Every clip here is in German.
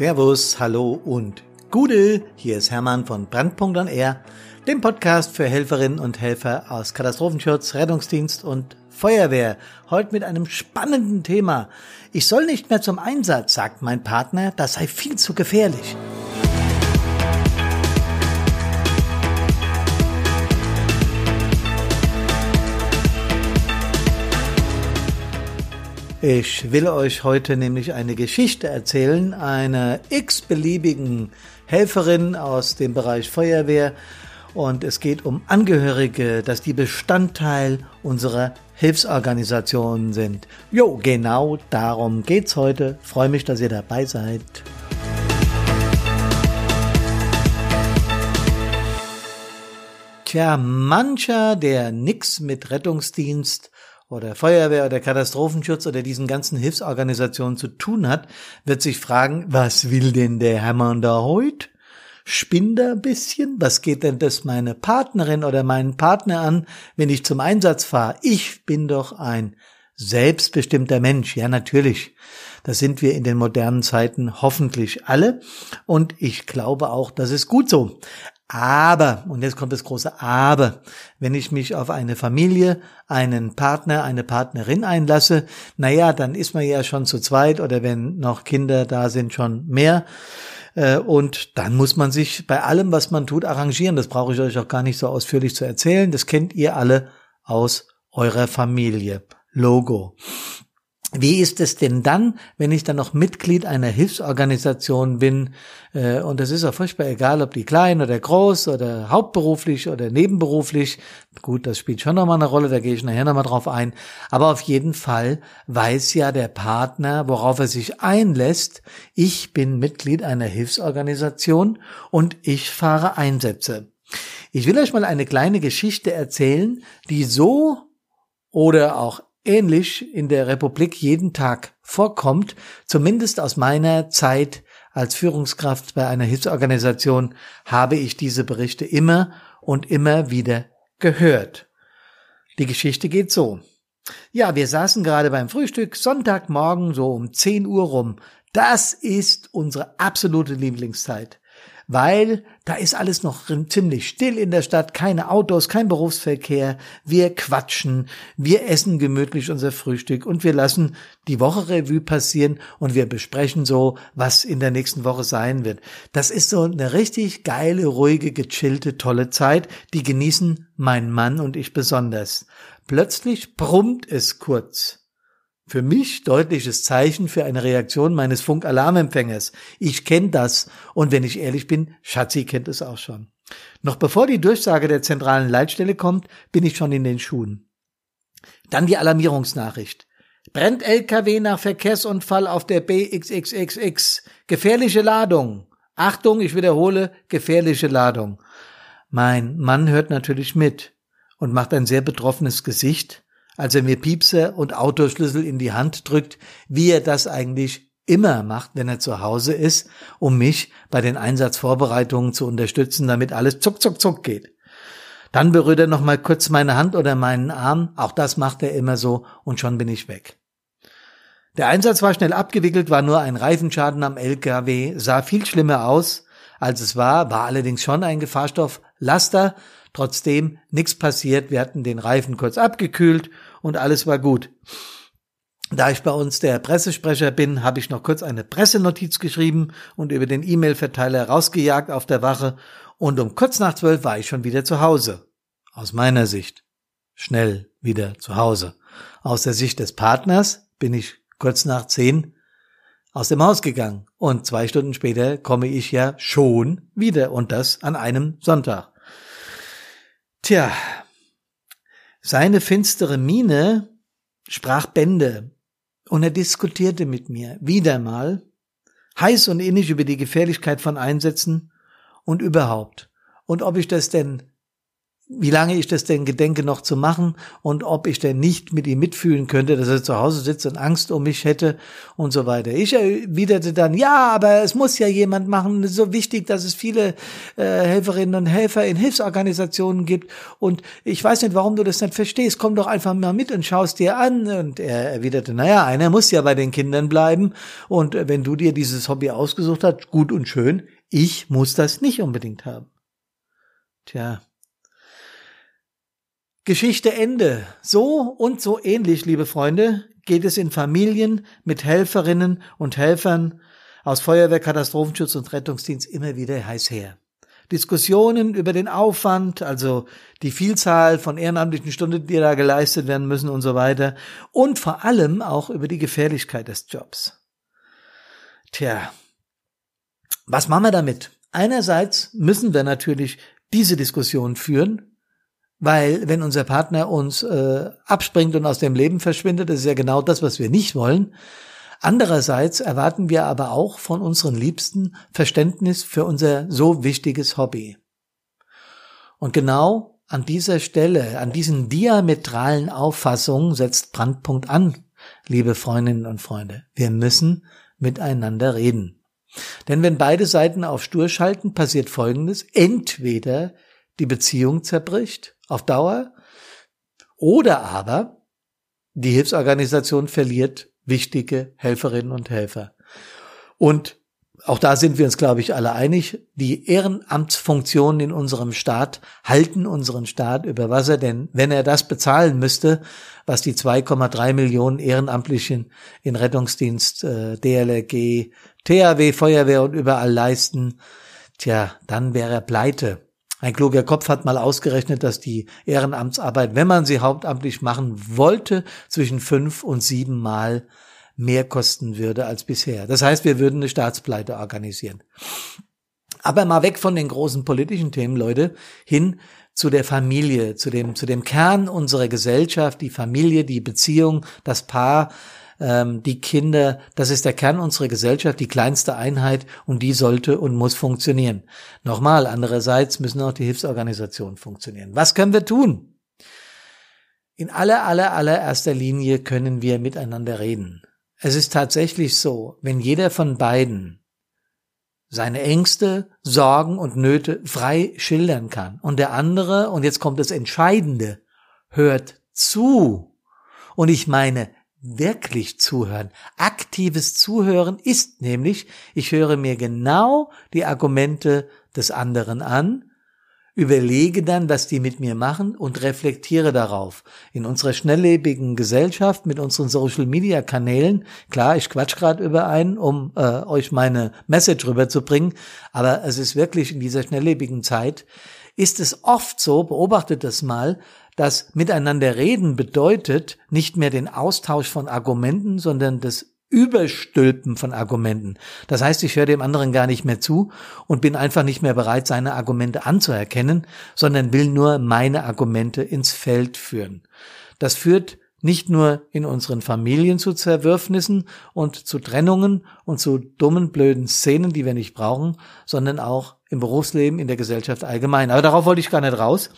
Servus, hallo und Gude. Hier ist Hermann von Brandpunkt on Air, dem Podcast für Helferinnen und Helfer aus Katastrophenschutz, Rettungsdienst und Feuerwehr. Heute mit einem spannenden Thema. Ich soll nicht mehr zum Einsatz, sagt mein Partner, das sei viel zu gefährlich. Ich will euch heute nämlich eine Geschichte erzählen, einer x-beliebigen Helferin aus dem Bereich Feuerwehr. Und es geht um Angehörige, dass die Bestandteil unserer Hilfsorganisationen sind. Jo, genau darum geht's heute. Freue mich, dass ihr dabei seid. Tja, mancher, der nix mit Rettungsdienst oder Feuerwehr oder Katastrophenschutz oder diesen ganzen Hilfsorganisationen zu tun hat, wird sich fragen, was will denn der Hermann da heute? Spinnt er ein bisschen? Was geht denn das meine Partnerin oder meinen Partner an, wenn ich zum Einsatz fahre? Ich bin doch ein selbstbestimmter Mensch. Ja, natürlich. Das sind wir in den modernen Zeiten hoffentlich alle. Und ich glaube auch, das ist gut so. Aber, und jetzt kommt das große Aber, wenn ich mich auf eine Familie, einen Partner, eine Partnerin einlasse, naja, dann ist man ja schon zu zweit oder wenn noch Kinder da sind, schon mehr. Äh, und dann muss man sich bei allem, was man tut, arrangieren. Das brauche ich euch auch gar nicht so ausführlich zu erzählen. Das kennt ihr alle aus eurer Familie. Logo. Wie ist es denn dann, wenn ich dann noch Mitglied einer Hilfsorganisation bin? Äh, und das ist auch furchtbar egal, ob die klein oder groß oder hauptberuflich oder nebenberuflich. Gut, das spielt schon nochmal eine Rolle, da gehe ich nachher nochmal drauf ein. Aber auf jeden Fall weiß ja der Partner, worauf er sich einlässt. Ich bin Mitglied einer Hilfsorganisation und ich fahre Einsätze. Ich will euch mal eine kleine Geschichte erzählen, die so oder auch ähnlich in der Republik jeden Tag vorkommt, zumindest aus meiner Zeit als Führungskraft bei einer Hilfsorganisation habe ich diese Berichte immer und immer wieder gehört. Die Geschichte geht so. Ja, wir saßen gerade beim Frühstück, Sonntagmorgen so um 10 Uhr rum. Das ist unsere absolute Lieblingszeit weil da ist alles noch ziemlich still in der Stadt, keine Autos, kein Berufsverkehr. Wir quatschen, wir essen gemütlich unser Frühstück und wir lassen die Woche Revue passieren und wir besprechen so, was in der nächsten Woche sein wird. Das ist so eine richtig geile, ruhige, gechillte, tolle Zeit. Die genießen mein Mann und ich besonders. Plötzlich brummt es kurz. Für mich deutliches Zeichen für eine Reaktion meines Funkalarmempfängers. Ich kenne das und wenn ich ehrlich bin, Schatzi kennt es auch schon. Noch bevor die Durchsage der zentralen Leitstelle kommt, bin ich schon in den Schuhen. Dann die Alarmierungsnachricht. Brennt LKW nach Verkehrsunfall auf der BXXXX. Gefährliche Ladung. Achtung, ich wiederhole, gefährliche Ladung. Mein Mann hört natürlich mit und macht ein sehr betroffenes Gesicht als er mir Piepser und Autoschlüssel in die Hand drückt, wie er das eigentlich immer macht, wenn er zu Hause ist, um mich bei den Einsatzvorbereitungen zu unterstützen, damit alles zuck, zuck, zuck geht. Dann berührt er noch mal kurz meine Hand oder meinen Arm, auch das macht er immer so, und schon bin ich weg. Der Einsatz war schnell abgewickelt, war nur ein Reifenschaden am LKW, sah viel schlimmer aus, als es war, war allerdings schon ein Gefahrstofflaster, trotzdem nichts passiert, wir hatten den Reifen kurz abgekühlt und alles war gut. Da ich bei uns der Pressesprecher bin, habe ich noch kurz eine Pressenotiz geschrieben und über den E-Mail-Verteiler rausgejagt auf der Wache und um kurz nach zwölf war ich schon wieder zu Hause. Aus meiner Sicht. Schnell wieder zu Hause. Aus der Sicht des Partners bin ich kurz nach zehn aus dem Haus gegangen und zwei Stunden später komme ich ja schon wieder und das an einem Sonntag. Tja, seine finstere Miene sprach Bände und er diskutierte mit mir. Wieder mal heiß und innig über die Gefährlichkeit von Einsätzen und überhaupt. Und ob ich das denn wie lange ich das denn gedenke noch zu machen und ob ich denn nicht mit ihm mitfühlen könnte, dass er zu Hause sitzt und Angst um mich hätte und so weiter. Ich erwiderte dann, ja, aber es muss ja jemand machen, es ist so wichtig, dass es viele äh, Helferinnen und Helfer in Hilfsorganisationen gibt. Und ich weiß nicht, warum du das nicht verstehst, komm doch einfach mal mit und schaust dir an. Und er erwiderte, naja, einer muss ja bei den Kindern bleiben. Und wenn du dir dieses Hobby ausgesucht hast, gut und schön, ich muss das nicht unbedingt haben. Tja, Geschichte Ende. So und so ähnlich, liebe Freunde, geht es in Familien mit Helferinnen und Helfern aus Feuerwehr, Katastrophenschutz und Rettungsdienst immer wieder heiß her. Diskussionen über den Aufwand, also die Vielzahl von ehrenamtlichen Stunden, die da geleistet werden müssen und so weiter. Und vor allem auch über die Gefährlichkeit des Jobs. Tja, was machen wir damit? Einerseits müssen wir natürlich diese Diskussion führen, weil wenn unser Partner uns äh, abspringt und aus dem Leben verschwindet, das ist ja genau das, was wir nicht wollen. Andererseits erwarten wir aber auch von unseren Liebsten Verständnis für unser so wichtiges Hobby. Und genau an dieser Stelle, an diesen diametralen Auffassungen setzt Brandpunkt an, liebe Freundinnen und Freunde. Wir müssen miteinander reden. Denn wenn beide Seiten auf Stur schalten, passiert Folgendes. Entweder die Beziehung zerbricht auf Dauer oder aber die Hilfsorganisation verliert wichtige Helferinnen und Helfer. Und auch da sind wir uns, glaube ich, alle einig. Die Ehrenamtsfunktionen in unserem Staat halten unseren Staat über Wasser, denn wenn er das bezahlen müsste, was die 2,3 Millionen Ehrenamtlichen in Rettungsdienst, äh, DLRG, THW, Feuerwehr und überall leisten, tja, dann wäre er pleite. Ein kluger Kopf hat mal ausgerechnet, dass die Ehrenamtsarbeit, wenn man sie hauptamtlich machen wollte, zwischen fünf und sieben Mal mehr kosten würde als bisher. Das heißt, wir würden eine Staatspleite organisieren. Aber mal weg von den großen politischen Themen, Leute, hin zu der Familie, zu dem, zu dem Kern unserer Gesellschaft, die Familie, die Beziehung, das Paar, ähm, die Kinder, das ist der Kern unserer Gesellschaft, die kleinste Einheit und die sollte und muss funktionieren. Nochmal, andererseits müssen auch die Hilfsorganisationen funktionieren. Was können wir tun? In aller, aller, allererster Linie können wir miteinander reden. Es ist tatsächlich so, wenn jeder von beiden seine Ängste, Sorgen und Nöte frei schildern kann und der andere, und jetzt kommt das Entscheidende, hört zu. Und ich meine wirklich zuhören. Aktives Zuhören ist nämlich, ich höre mir genau die Argumente des anderen an, überlege dann, was die mit mir machen und reflektiere darauf. In unserer schnelllebigen Gesellschaft mit unseren Social-Media-Kanälen, klar, ich quatsch gerade über einen, um äh, euch meine Message rüberzubringen, aber es ist wirklich in dieser schnelllebigen Zeit, ist es oft so, beobachtet das mal, dass miteinander reden bedeutet nicht mehr den Austausch von Argumenten, sondern das Überstülpen von Argumenten. Das heißt, ich höre dem anderen gar nicht mehr zu und bin einfach nicht mehr bereit, seine Argumente anzuerkennen, sondern will nur meine Argumente ins Feld führen. Das führt nicht nur in unseren Familien zu Zerwürfnissen und zu Trennungen und zu dummen, blöden Szenen, die wir nicht brauchen, sondern auch im Berufsleben, in der Gesellschaft allgemein. Aber darauf wollte ich gar nicht raus.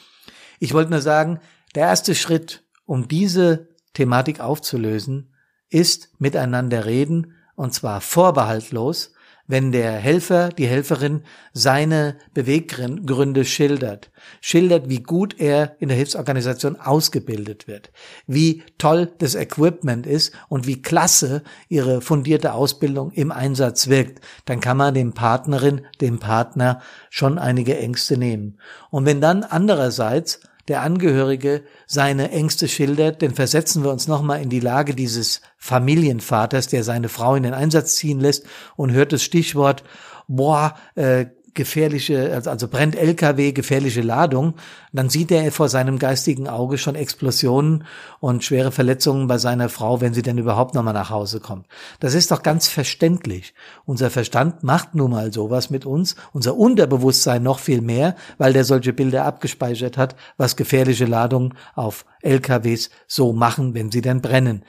Ich wollte nur sagen, der erste Schritt, um diese Thematik aufzulösen, ist miteinander reden und zwar vorbehaltlos, wenn der Helfer, die Helferin seine Beweggründe schildert, schildert, wie gut er in der Hilfsorganisation ausgebildet wird, wie toll das Equipment ist und wie klasse ihre fundierte Ausbildung im Einsatz wirkt, dann kann man dem Partnerin, dem Partner schon einige Ängste nehmen. Und wenn dann andererseits der Angehörige seine Ängste schildert, denn versetzen wir uns nochmal in die Lage dieses Familienvaters, der seine Frau in den Einsatz ziehen lässt und hört das Stichwort, boah, äh, gefährliche, also, also brennt LKW, gefährliche Ladung, dann sieht er vor seinem geistigen Auge schon Explosionen und schwere Verletzungen bei seiner Frau, wenn sie denn überhaupt nochmal nach Hause kommt. Das ist doch ganz verständlich. Unser Verstand macht nun mal sowas mit uns, unser Unterbewusstsein noch viel mehr, weil der solche Bilder abgespeichert hat, was gefährliche Ladungen auf LKWs so machen, wenn sie denn brennen.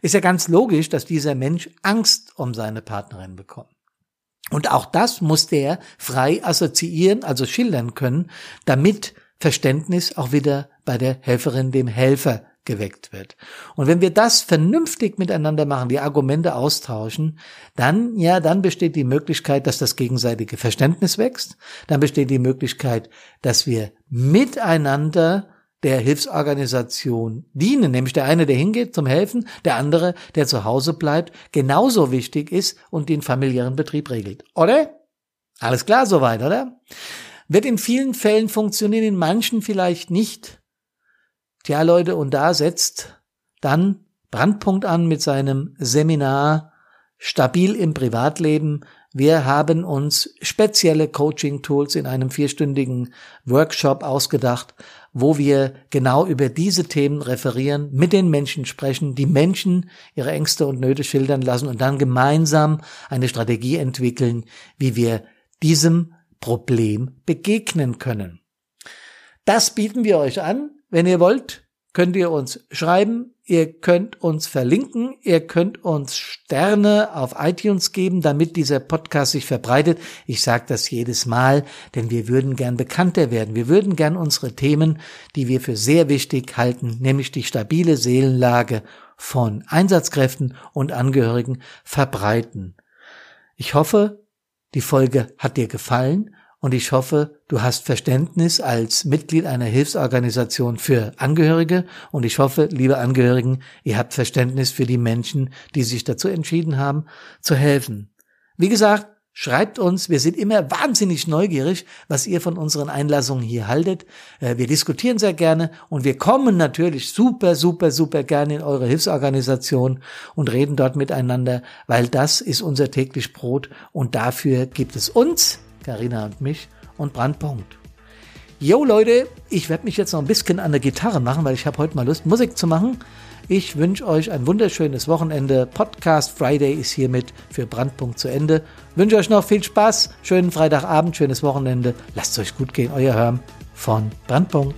Ist ja ganz logisch, dass dieser Mensch Angst um seine Partnerin bekommt. Und auch das muss der frei assoziieren, also schildern können, damit Verständnis auch wieder bei der Helferin, dem Helfer geweckt wird. Und wenn wir das vernünftig miteinander machen, die Argumente austauschen, dann, ja, dann besteht die Möglichkeit, dass das gegenseitige Verständnis wächst. Dann besteht die Möglichkeit, dass wir miteinander der Hilfsorganisation dienen, nämlich der eine, der hingeht zum Helfen, der andere, der zu Hause bleibt, genauso wichtig ist und den familiären Betrieb regelt. Oder? Alles klar soweit, oder? Wird in vielen Fällen funktionieren, in manchen vielleicht nicht. Tja, Leute, und da setzt dann Brandpunkt an mit seinem Seminar Stabil im Privatleben. Wir haben uns spezielle Coaching-Tools in einem vierstündigen Workshop ausgedacht, wo wir genau über diese Themen referieren, mit den Menschen sprechen, die Menschen ihre Ängste und Nöte schildern lassen und dann gemeinsam eine Strategie entwickeln, wie wir diesem Problem begegnen können. Das bieten wir euch an. Wenn ihr wollt, könnt ihr uns schreiben, ihr könnt uns verlinken, ihr könnt uns Sterne auf iTunes geben, damit dieser Podcast sich verbreitet. Ich sage das jedes Mal, denn wir würden gern bekannter werden. Wir würden gern unsere Themen, die wir für sehr wichtig halten, nämlich die stabile Seelenlage von Einsatzkräften und Angehörigen verbreiten. Ich hoffe, die Folge hat dir gefallen und ich hoffe, du hast Verständnis als Mitglied einer Hilfsorganisation für Angehörige und ich hoffe, liebe Angehörigen, ihr habt Verständnis für die Menschen, die sich dazu entschieden haben, zu helfen. Wie gesagt, Schreibt uns, wir sind immer wahnsinnig neugierig, was ihr von unseren Einlassungen hier haltet. Äh, wir diskutieren sehr gerne und wir kommen natürlich super, super, super gerne in eure Hilfsorganisation und reden dort miteinander, weil das ist unser täglich Brot und dafür gibt es uns, Karina und mich und Brandpunkt. Jo Leute, ich werde mich jetzt noch ein bisschen an der Gitarre machen, weil ich habe heute mal Lust, Musik zu machen. Ich wünsche euch ein wunderschönes Wochenende. Podcast Friday ist hiermit für Brandpunkt zu Ende. Wünsche euch noch viel Spaß, schönen Freitagabend, schönes Wochenende. Lasst es euch gut gehen, euer Hörm von Brandpunkt.